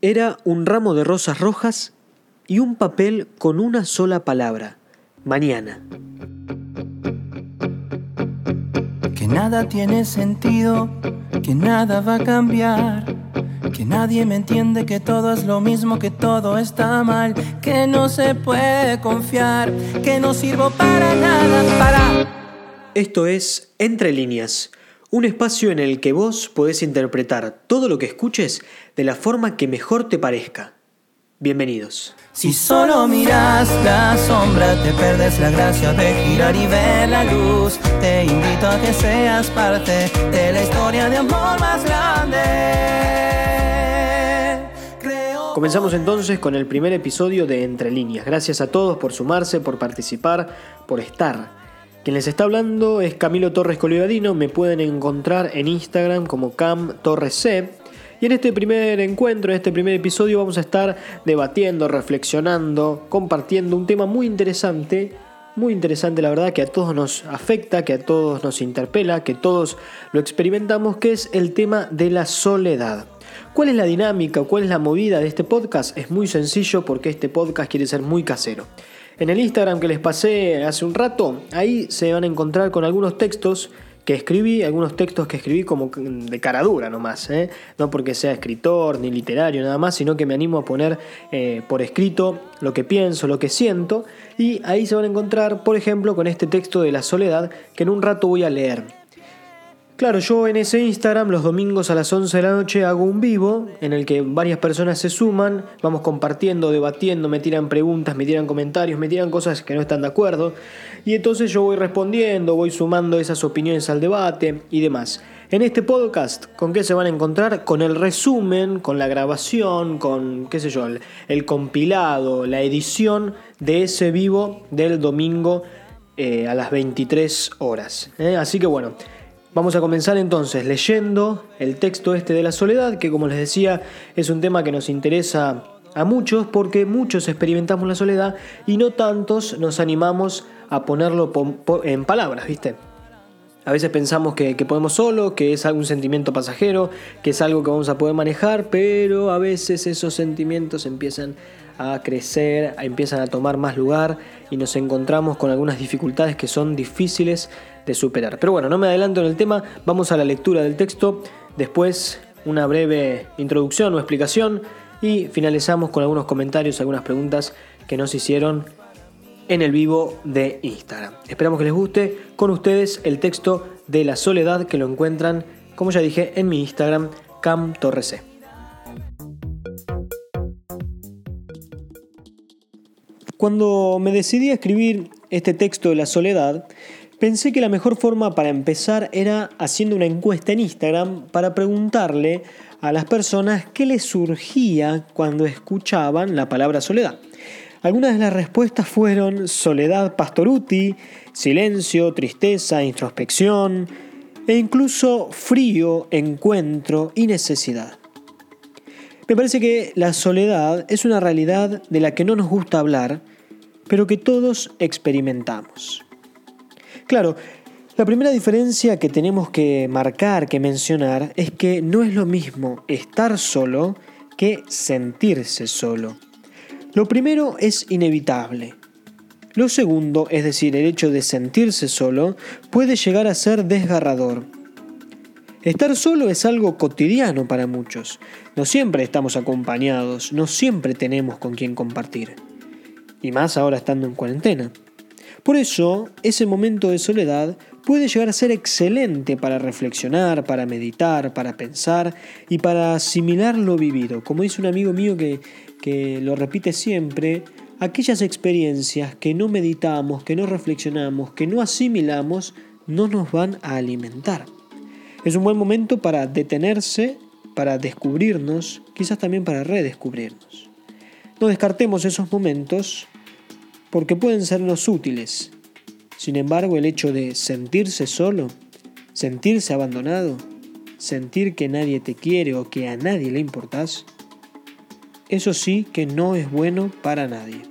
Era un ramo de rosas rojas y un papel con una sola palabra, mañana. Que nada tiene sentido, que nada va a cambiar, que nadie me entiende, que todo es lo mismo, que todo está mal, que no se puede confiar, que no sirvo para nada, para... Esto es Entre líneas un espacio en el que vos podés interpretar todo lo que escuches de la forma que mejor te parezca. Bienvenidos. Si solo miras la sombra, te perdes la gracia de girar y ver la luz. Te invito a que seas parte de la historia de amor más grande. Comenzamos entonces con el primer episodio de Entre líneas. Gracias a todos por sumarse, por participar, por estar. Quien les está hablando es Camilo Torres Colivadino, me pueden encontrar en Instagram como Cam Torres C. Y en este primer encuentro, en este primer episodio, vamos a estar debatiendo, reflexionando, compartiendo un tema muy interesante, muy interesante la verdad, que a todos nos afecta, que a todos nos interpela, que todos lo experimentamos, que es el tema de la soledad. ¿Cuál es la dinámica, cuál es la movida de este podcast? Es muy sencillo porque este podcast quiere ser muy casero. En el Instagram que les pasé hace un rato, ahí se van a encontrar con algunos textos que escribí, algunos textos que escribí como de cara dura nomás, ¿eh? no porque sea escritor ni literario nada más, sino que me animo a poner eh, por escrito lo que pienso, lo que siento, y ahí se van a encontrar, por ejemplo, con este texto de la soledad que en un rato voy a leer. Claro, yo en ese Instagram los domingos a las 11 de la noche hago un vivo en el que varias personas se suman, vamos compartiendo, debatiendo, me tiran preguntas, me tiran comentarios, me tiran cosas que no están de acuerdo y entonces yo voy respondiendo, voy sumando esas opiniones al debate y demás. En este podcast, ¿con qué se van a encontrar? Con el resumen, con la grabación, con, qué sé yo, el, compilado, la edición de ese vivo del domingo eh, a las 23 horas. ¿eh? Así que bueno. Vamos a comenzar entonces leyendo el texto este de la soledad, que como les decía es un tema que nos interesa a muchos porque muchos experimentamos la soledad y no tantos nos animamos a ponerlo en palabras, ¿viste? A veces pensamos que, podemos solo, que es algún sentimiento pasajero, que es algo que vamos a poder manejar, pero a veces esos sentimientos empiezan a crecer, empiezan a tomar más lugar y nos encontramos con algunas dificultades que son difíciles de superar. Pero bueno, no me adelanto en el tema, vamos a la lectura del texto, después una breve introducción o explicación y finalizamos con algunos comentarios, algunas preguntas que nos hicieron en el vivo de Instagram. Esperamos que les guste con ustedes el texto de la soledad que lo encuentran, como ya dije, en mi Instagram, Cam Cuando me decidí a escribir este texto de la soledad, Pensé que la mejor forma para empezar era haciendo una encuesta en Instagram para preguntarle a las personas qué les surgía cuando escuchaban la palabra soledad. Algunas de las respuestas fueron soledad pastoruti, silencio, tristeza, introspección e incluso frío, encuentro y necesidad. Me parece que la soledad es una realidad de la que no nos gusta hablar, pero que todos experimentamos. Claro, la primera diferencia que tenemos que marcar, que mencionar, es que no es lo mismo estar solo que sentirse solo. Lo primero es inevitable. Lo segundo, es decir, el hecho de sentirse solo, puede llegar a ser desgarrador. Estar solo es algo cotidiano para muchos. No siempre estamos acompañados, no siempre tenemos con quien compartir. Y más ahora estando en cuarentena. Por eso, ese momento de soledad puede llegar a ser excelente para reflexionar, para meditar, para pensar y para asimilar lo vivido. Como dice un amigo mío que, que lo repite siempre, aquellas experiencias que no meditamos, que no reflexionamos, que no asimilamos, no nos van a alimentar. Es un buen momento para detenerse, para descubrirnos, quizás también para redescubrirnos. No descartemos esos momentos porque pueden sernos útiles. Sin embargo, el hecho de sentirse solo, sentirse abandonado, sentir que nadie te quiere o que a nadie le importas, eso sí que no es bueno para nadie.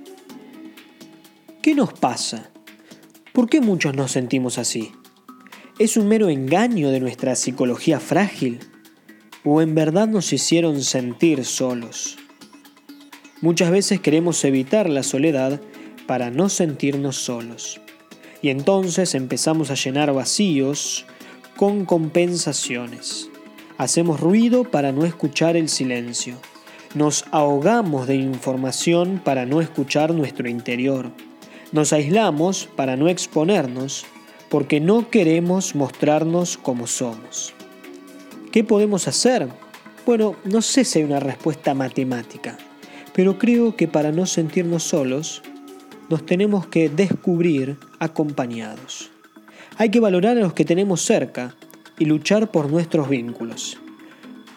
¿Qué nos pasa? ¿Por qué muchos nos sentimos así? ¿Es un mero engaño de nuestra psicología frágil? ¿O en verdad nos hicieron sentir solos? Muchas veces queremos evitar la soledad para no sentirnos solos. Y entonces empezamos a llenar vacíos con compensaciones. Hacemos ruido para no escuchar el silencio. Nos ahogamos de información para no escuchar nuestro interior. Nos aislamos para no exponernos porque no queremos mostrarnos como somos. ¿Qué podemos hacer? Bueno, no sé si hay una respuesta matemática, pero creo que para no sentirnos solos, nos tenemos que descubrir acompañados. Hay que valorar a los que tenemos cerca y luchar por nuestros vínculos.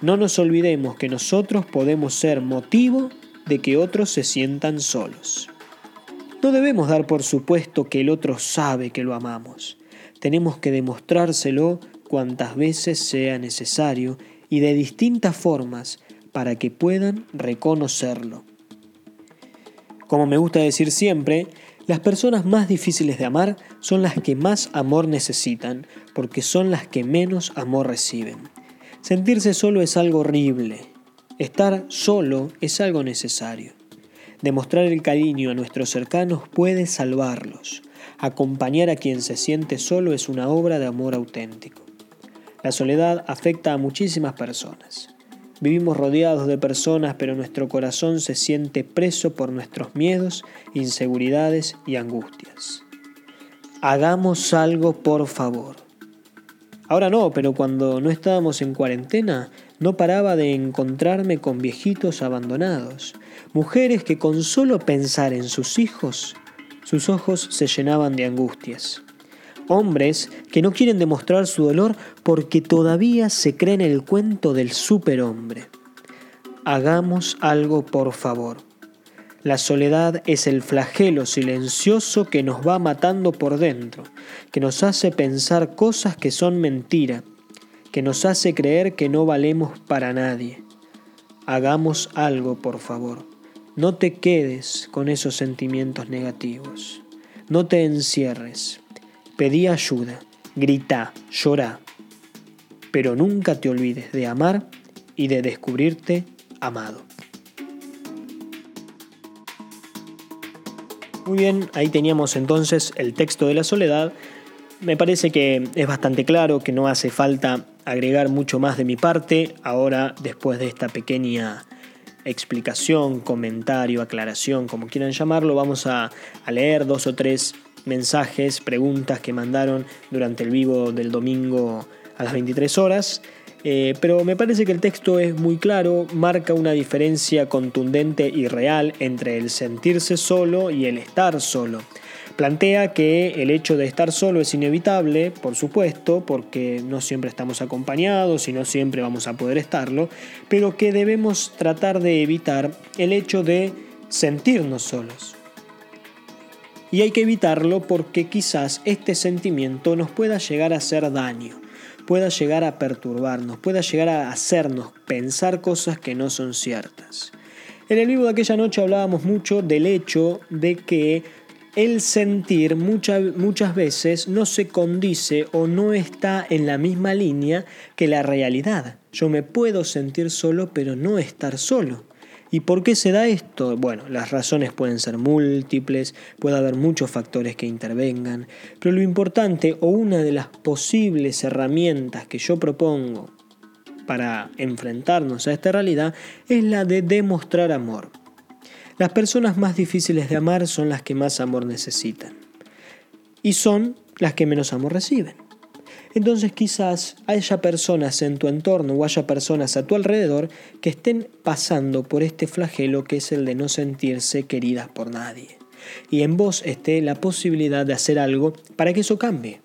No nos olvidemos que nosotros podemos ser motivo de que otros se sientan solos. No debemos dar por supuesto que el otro sabe que lo amamos. Tenemos que demostrárselo cuantas veces sea necesario y de distintas formas para que puedan reconocerlo. Como me gusta decir siempre, las personas más difíciles de amar son las que más amor necesitan, porque son las que menos amor reciben. Sentirse solo es algo horrible. Estar solo es algo necesario. Demostrar el cariño a nuestros cercanos puede salvarlos. Acompañar a quien se siente solo es una obra de amor auténtico. La soledad afecta a muchísimas personas. Vivimos rodeados de personas, pero nuestro corazón se siente preso por nuestros miedos, inseguridades y angustias. Hagamos algo, por favor. Ahora no, pero cuando no estábamos en cuarentena, no paraba de encontrarme con viejitos abandonados, mujeres que con solo pensar en sus hijos, sus ojos se llenaban de angustias hombres que no quieren demostrar su dolor porque todavía se creen el cuento del superhombre. Hagamos algo por favor. La soledad es el flagelo silencioso que nos va matando por dentro, que nos hace pensar cosas que son mentira, que nos hace creer que no valemos para nadie. Hagamos algo, por favor. No te quedes con esos sentimientos negativos. No te encierres. Pedí ayuda, grita, llora, pero nunca te olvides de amar y de descubrirte amado. Muy bien, ahí teníamos entonces el texto de la soledad. Me parece que es bastante claro que no hace falta agregar mucho más de mi parte. Ahora, después de esta pequeña explicación, comentario, aclaración, como quieran llamarlo, vamos a, a leer dos o tres mensajes, preguntas que mandaron durante el vivo del domingo a las 23 horas. Eh, pero me parece que el texto es muy claro, marca una diferencia contundente y real entre el sentirse solo y el estar solo. Plantea que el hecho de estar solo es inevitable, por supuesto, porque no siempre estamos acompañados y no siempre vamos a poder estarlo, pero que debemos tratar de evitar el hecho de sentirnos solos y hay que evitarlo porque quizás este sentimiento nos pueda llegar a hacer daño, pueda llegar a perturbarnos, pueda llegar a hacernos pensar cosas que no son ciertas. En el vivo de aquella noche hablábamos mucho del hecho de que el sentir muchas, muchas veces no se condice o no está en la misma línea que la realidad. Yo me puedo sentir solo pero no estar solo. ¿Y por qué se da esto? Bueno, las razones pueden ser múltiples, puede haber muchos factores que intervengan, pero lo importante o una de las posibles herramientas que yo propongo para enfrentarnos a esta realidad es la de demostrar amor. Las personas más difíciles de amar son las que más amor necesitan y son las que menos amor reciben. Entonces quizás haya personas en tu entorno o haya personas a tu alrededor que estén pasando por este flagelo que es el de no sentirse queridas por nadie. Y en vos esté la posibilidad de hacer algo para que eso cambie.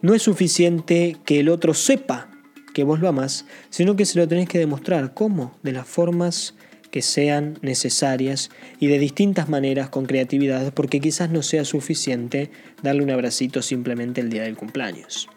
No es suficiente que el otro sepa que vos lo amás, sino que se lo tenés que demostrar. ¿Cómo? De las formas que sean necesarias y de distintas maneras con creatividad, porque quizás no sea suficiente darle un abracito simplemente el día del cumpleaños.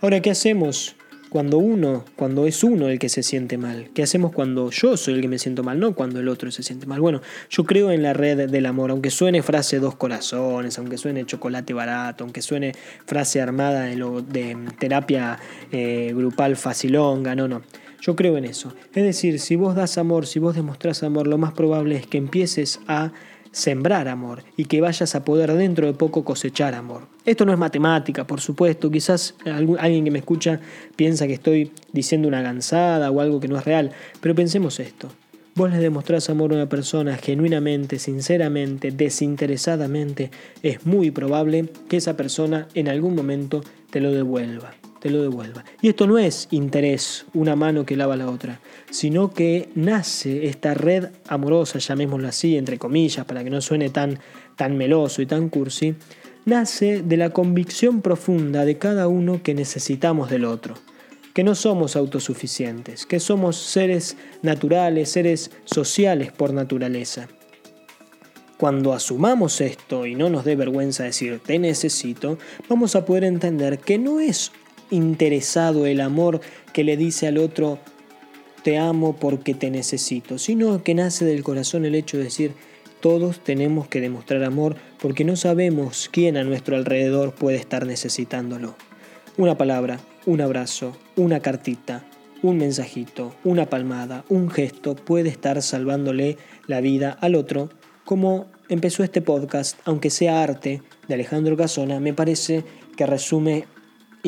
Ahora, ¿qué hacemos cuando uno, cuando es uno el que se siente mal? ¿Qué hacemos cuando yo soy el que me siento mal, no cuando el otro se siente mal? Bueno, yo creo en la red del amor, aunque suene frase dos corazones, aunque suene chocolate barato, aunque suene frase armada de, terapia eh, grupal facilonga, no, no. Yo creo en eso. Es decir, si vos das amor, si vos demostrás amor, lo más probable es que empieces a sembrar amor y que vayas a poder dentro de poco cosechar amor. Esto no es matemática, por supuesto, quizás alguien que me escucha piensa que estoy diciendo una gansada o algo que no es real, pero pensemos esto. Vos le demostrás amor a una persona genuinamente, sinceramente, desinteresadamente, es muy probable que esa persona en algún momento te lo devuelva te lo devuelva. Y esto no es interés, una mano que lava la otra, sino que nace esta red amorosa, llamémoslo así, entre comillas, para que no suene tan, tan meloso y tan cursi, nace de la convicción profunda de cada uno que necesitamos del otro, que no somos autosuficientes, que somos seres naturales, seres sociales por naturaleza. Cuando asumamos esto y no nos dé vergüenza decir te necesito, vamos a poder entender que no es interesado el amor que le dice al otro te amo porque te necesito, sino que nace del corazón el hecho de decir todos tenemos que demostrar amor porque no sabemos quién a nuestro alrededor puede estar necesitándolo. Una palabra, un abrazo, una cartita, un mensajito, una palmada, un gesto puede estar salvándole la vida al otro, como empezó este podcast, aunque sea arte, de Alejandro Casona, me parece que resume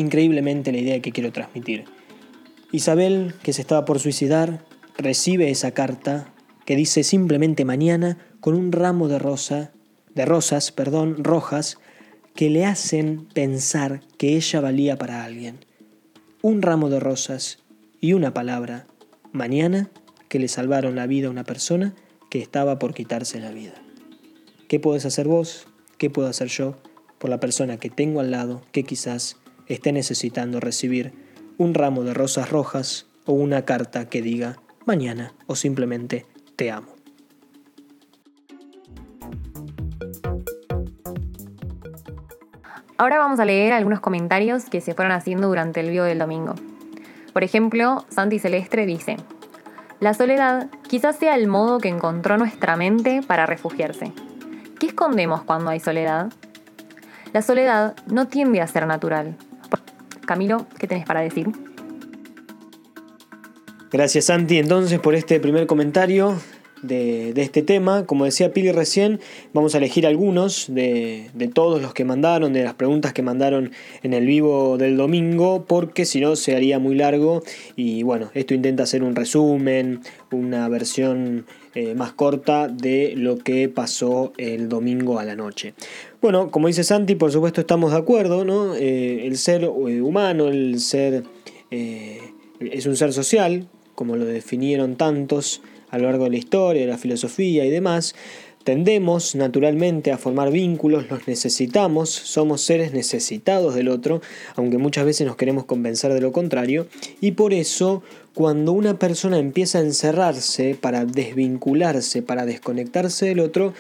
increíblemente la idea que quiero transmitir. Isabel, que se estaba por suicidar, recibe esa carta que dice simplemente mañana con un ramo de rosa, de rosas, perdón, rojas, que le hacen pensar que ella valía para alguien. Un ramo de rosas y una palabra, mañana, que le salvaron la vida a una persona que estaba por quitarse la vida. ¿Qué puedes hacer vos? ¿Qué puedo hacer yo por la persona que tengo al lado que quizás esté necesitando recibir un ramo de rosas rojas o una carta que diga mañana o simplemente te amo. Ahora vamos a leer algunos comentarios que se fueron haciendo durante el video del domingo. Por ejemplo, Santi Celestre dice, La soledad quizás sea el modo que encontró nuestra mente para refugiarse. ¿Qué escondemos cuando hay soledad? La soledad no tiende a ser natural, Camilo, ¿qué tenés para decir? Gracias Santi entonces por este primer comentario de, este tema. Como decía Pili recién, vamos a elegir algunos de, de, todos los que mandaron, de las preguntas que mandaron en el vivo del domingo, porque si no se haría muy largo. Y bueno, esto intenta hacer un resumen, una versión eh, más corta de lo que pasó el domingo a la noche. Bueno, como dice Santi, por supuesto estamos de acuerdo, ¿no? Eh, el ser eh, humano, el ser es un ser social, como lo definieron tantos a lo largo de la historia, de la filosofía y demás. Tendemos naturalmente a formar vínculos, los necesitamos, somos seres necesitados del otro, aunque muchas veces nos queremos convencer de lo contrario, y por eso cuando una persona empieza a encerrarse para desvincularse, para desconectarse del otro,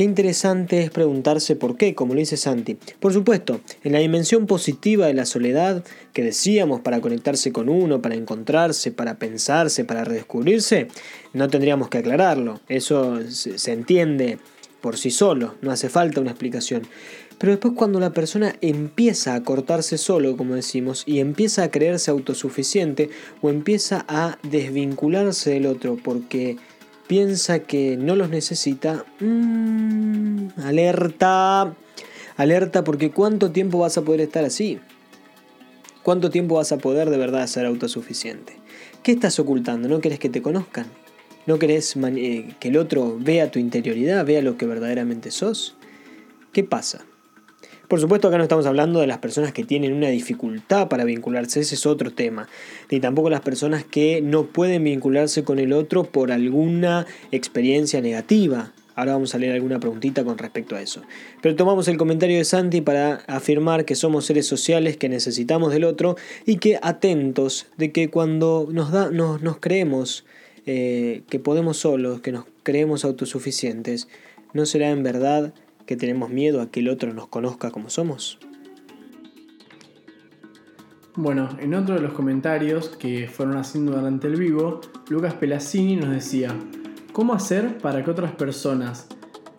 Qué interesante es preguntarse por qué, como lo dice Santi. Por supuesto, en la dimensión positiva de la soledad que decíamos para conectarse con uno, para encontrarse, para pensarse, para redescubrirse, no tendríamos que aclararlo. Eso se entiende por sí solo, no hace falta una explicación. Pero después cuando la persona empieza a cortarse solo, como decimos, y empieza a creerse autosuficiente o empieza a desvincularse del otro porque piensa que no los necesita, mmm, alerta, alerta porque ¿cuánto tiempo vas a poder estar así? ¿Cuánto tiempo vas a poder de verdad ser autosuficiente? ¿Qué estás ocultando? ¿No querés que te conozcan? ¿No querés eh, que el otro vea tu interioridad, vea lo que verdaderamente sos? ¿Qué pasa? Por supuesto acá no estamos hablando de las personas que tienen una dificultad para vincularse, ese es otro tema. Ni tampoco las personas que no pueden vincularse con el otro por alguna experiencia negativa. Ahora vamos a leer alguna preguntita con respecto a eso. Pero tomamos el comentario de Santi para afirmar que somos seres sociales, que necesitamos del otro y que atentos de que cuando nos, da, nos, creemos eh, que podemos solos, que nos creemos autosuficientes, no será en verdad que tenemos miedo a que el otro nos conozca como somos? Bueno, en otro de los comentarios que fueron haciendo durante el vivo, Lucas Pelazzini nos decía, ¿cómo hacer para que otras personas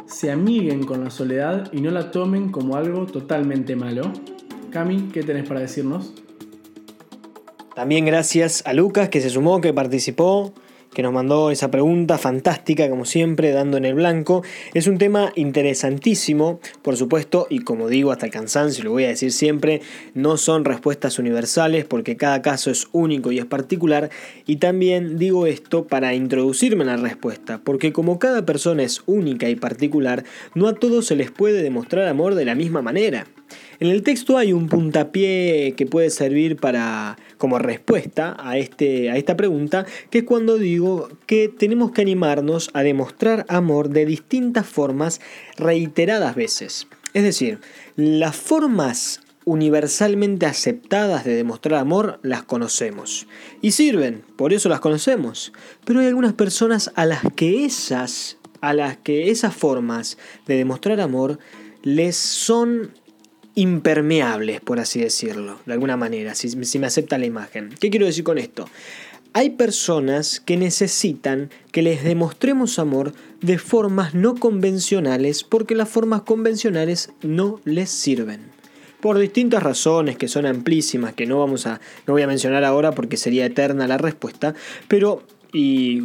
se amiguen con la soledad y no la tomen como algo totalmente malo? Cami, ¿qué tenés para decirnos? También gracias a Lucas que se sumó, que participó, que nos mandó esa pregunta fantástica, como siempre, dando en el blanco. Es un tema interesantísimo, por supuesto, y como digo hasta el cansancio, lo voy a decir siempre, no son respuestas universales porque cada caso es único y es particular. Y también digo esto para introducirme en la respuesta, porque como cada persona es única y particular, no a todos se les puede demostrar amor de la misma manera. En el texto hay un puntapié que puede servir para como respuesta a, este, a esta pregunta, que es cuando digo que tenemos que animarnos a demostrar amor de distintas formas reiteradas veces. Es decir, las formas universalmente aceptadas de demostrar amor las conocemos y sirven, por eso las conocemos. Pero hay algunas personas a las que esas a las que esas formas de demostrar amor les son impermeables, por así decirlo, de alguna manera, si, me acepta la imagen. ¿Qué quiero decir con esto? Hay personas que necesitan que les demostremos amor de formas no convencionales porque las formas convencionales no les sirven. Por distintas razones que son amplísimas, que no vamos a no voy a mencionar ahora porque sería eterna la respuesta, pero y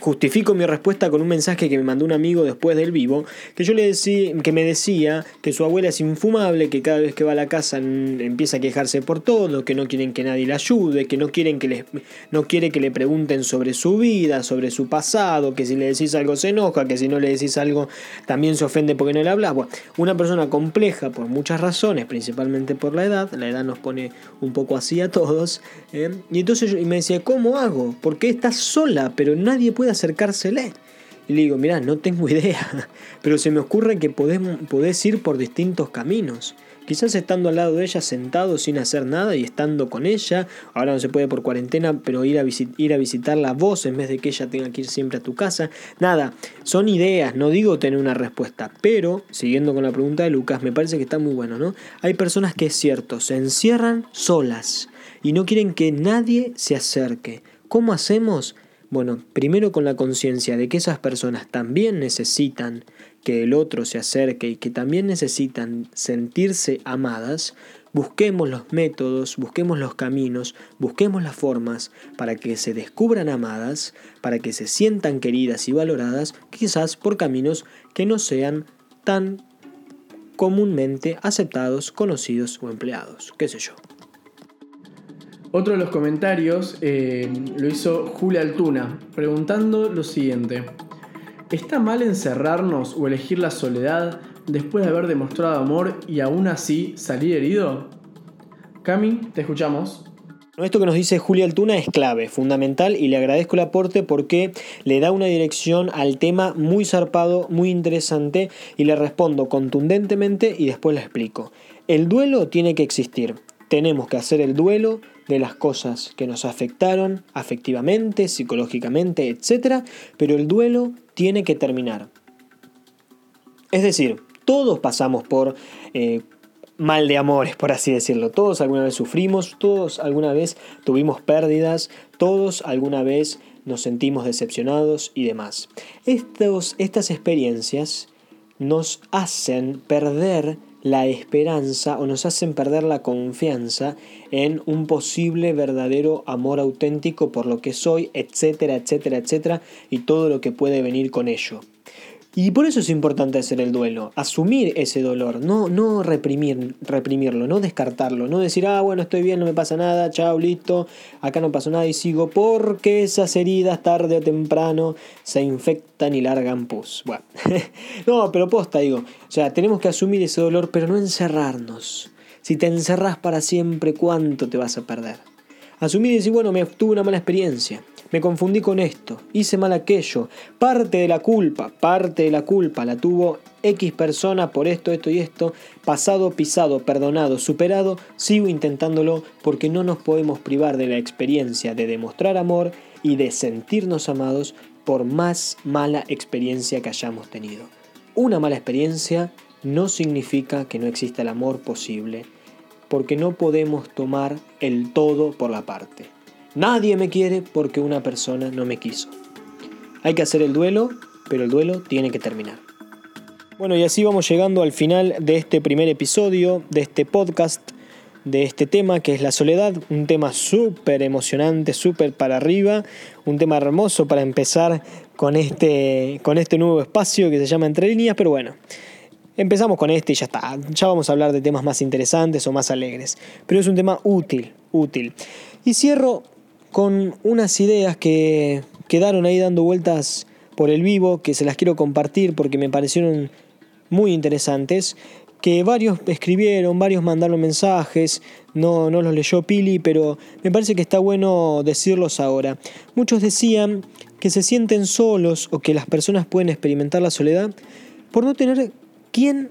Justifico mi respuesta con un mensaje que me mandó un amigo después del vivo, que yo le decía, que me decía que su abuela es infumable, que cada vez que va a la casa empieza a quejarse por todo, que no quieren que nadie la ayude, que no quieren que les, no quiere que le pregunten sobre su vida, sobre su pasado, que si le decís algo se enoja, que si no le decís algo también se ofende porque no le hablas. Una persona compleja por muchas razones, principalmente por la edad, la edad nos pone un poco así a todos, ¿eh? y entonces yo, me decía, ¿cómo hago? Porque estás sola, pero nadie puede acercársele. Y le digo, mira, no tengo idea, pero se me ocurre que podés, podés ir por distintos caminos. Quizás estando al lado de ella sentado sin hacer nada y estando con ella, ahora no se puede por cuarentena, pero ir a, ir a visitarla vos en vez de que ella tenga que ir siempre a tu casa. Nada, son ideas, no digo tener una respuesta, pero siguiendo con la pregunta de Lucas, me parece que está muy bueno, ¿no? Hay personas que es cierto, se encierran solas y no quieren que nadie se acerque. ¿Cómo hacemos? Bueno, primero con la conciencia de que esas personas también necesitan que el otro se acerque y que también necesitan sentirse amadas, busquemos los métodos, busquemos los caminos, busquemos las formas para que se descubran amadas, para que se sientan queridas y valoradas, quizás por caminos que no sean tan comúnmente aceptados, conocidos o empleados, qué sé yo. Otro de los comentarios eh, lo hizo Julia Altuna, preguntando lo siguiente. ¿Está mal encerrarnos o elegir la soledad después de haber demostrado amor y aún así salir herido? Cami, te escuchamos. Esto que nos dice Julia Altuna es clave, fundamental y le agradezco el aporte porque le da una dirección al tema muy zarpado, muy interesante y le respondo contundentemente y después le explico. El duelo tiene que existir. Tenemos que hacer el duelo de las cosas que nos afectaron afectivamente, psicológicamente, etc. Pero el duelo tiene que terminar. Es decir, todos pasamos por eh, mal de amores, por así decirlo. Todos alguna vez sufrimos, todos alguna vez tuvimos pérdidas, todos alguna vez nos sentimos decepcionados y demás. Estos, estas experiencias nos hacen perder la esperanza o nos hacen perder la confianza en un posible verdadero amor auténtico por lo que soy, etcétera, etcétera, etcétera, y todo lo que puede venir con ello. Y por eso es importante hacer el duelo, asumir ese dolor, no, no reprimir, reprimirlo, no descartarlo, no decir, ah, bueno, estoy bien, no me pasa nada, chao, listo, acá no pasó nada y sigo, porque esas heridas tarde o temprano se infectan y largan pus. Bueno, no, pero posta, digo, o sea, tenemos que asumir ese dolor, pero no encerrarnos. Si te encerras para siempre, ¿cuánto te vas a perder? Asumir y decir, bueno, me tuve una mala experiencia me confundí con esto, hice mal aquello, parte de la culpa, parte de la culpa la tuvo X persona por esto, esto y esto, pasado, pisado, perdonado, superado, sigo intentándolo porque no nos podemos privar de la experiencia de demostrar amor y de sentirnos amados por más mala experiencia que hayamos tenido. Una mala experiencia no significa que no exista el amor posible, porque no podemos tomar el todo por la parte. Nadie me quiere porque una persona no me quiso. Hay que hacer el duelo, pero el duelo tiene que terminar. Bueno, y así vamos llegando al final de este primer episodio de este podcast de este tema que es la soledad, un tema súper emocionante, súper para arriba, un tema hermoso para empezar con este, con este nuevo espacio que se llama Entre líneas, pero bueno. Empezamos con este y ya está. Ya vamos a hablar de temas más interesantes o más alegres. Pero es un tema útil, útil. Y cierro con unas ideas que quedaron ahí dando vueltas por el vivo, que se las quiero compartir porque me parecieron muy interesantes, que varios escribieron, varios mandaron mensajes, no, no los leyó Pili, pero me parece que está bueno decirlos ahora. Muchos decían que se sienten solos o que las personas pueden experimentar la soledad por no tener quien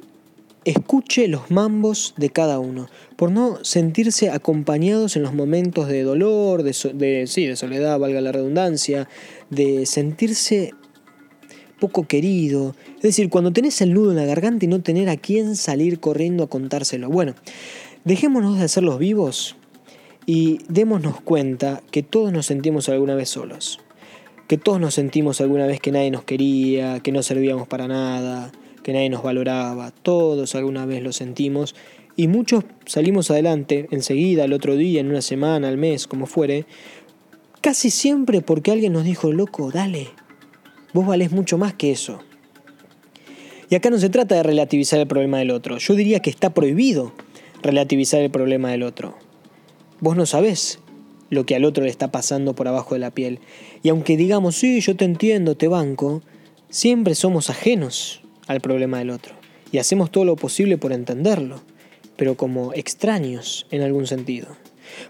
escuche los mambos de cada uno, por no sentirse acompañados en los momentos de dolor, de, de, sí, de soledad, valga la redundancia, de sentirse poco querido. Es decir, cuando tenés el nudo en la garganta y no tener a quién salir corriendo a contárselo. Bueno, dejémonos de hacer los vivos y démonos cuenta que todos nos sentimos alguna vez solos. Que todos nos sentimos alguna vez que nadie nos quería, que no servíamos para nada, que nadie nos valoraba. Todos alguna vez lo sentimos. Y muchos salimos adelante enseguida, el otro día, en una semana, al mes, como fuere. Casi siempre porque alguien nos dijo, loco, dale, Vos valés mucho más que eso. Y acá no se trata de relativizar el problema del otro. Yo diría que está prohibido relativizar el problema del otro. Vos no sabés lo que al otro le está pasando por abajo de la piel. Y aunque digamos, sí, yo te entiendo, te banco, siempre somos ajenos al problema del otro. Y hacemos todo lo posible por entenderlo, pero como extraños en algún sentido.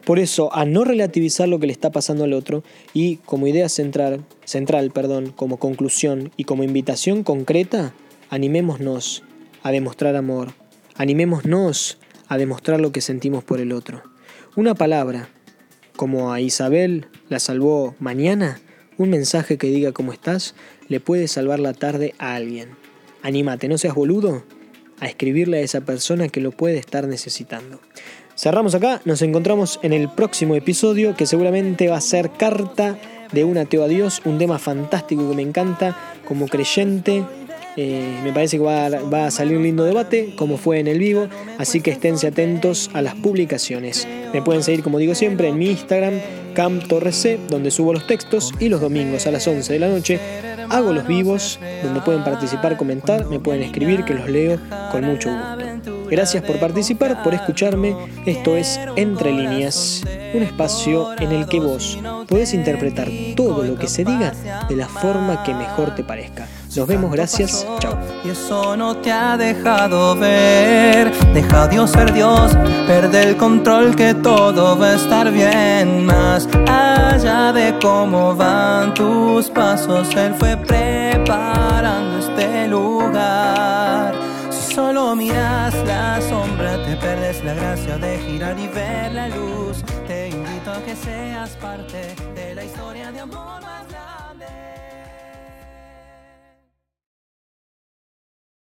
Por eso, a no relativizar lo que le está pasando al otro y como idea central, central perdón, como conclusión y como invitación concreta, animémonos a demostrar amor, animémonos a demostrar lo que sentimos por el otro. Una palabra, como a Isabel la salvó mañana, un mensaje que diga cómo estás, le puede salvar la tarde a alguien. Anímate, no seas boludo a escribirle a esa persona que lo puede estar necesitando. Cerramos acá, nos encontramos en el próximo episodio que seguramente va a ser Carta de un ateo a Dios, un tema fantástico que me encanta como creyente. Eh, me parece que va a, salir un lindo debate, como fue en el vivo, así que esténse atentos a las publicaciones. Me pueden seguir, como digo siempre, en mi Instagram, CamTorrec, donde subo los textos, y los domingos a las 11 de la noche hago los vivos, donde pueden participar, comentar, me pueden escribir, que los leo con mucho gusto. Gracias por participar, por escucharme. Esto es Entre líneas, un espacio en el que vos podés interpretar todo lo que se diga de la forma que mejor te parezca. Nos vemos, gracias, chao. Y eso no te ha dejado ver. Deja a Dios ser Dios, perde el control que todo va a estar bien. Más allá de cómo van tus pasos, Él fue preparando este lugar. Si solo miras la sombra, te perdes la gracia de girar y ver la luz. Te invito a que seas parte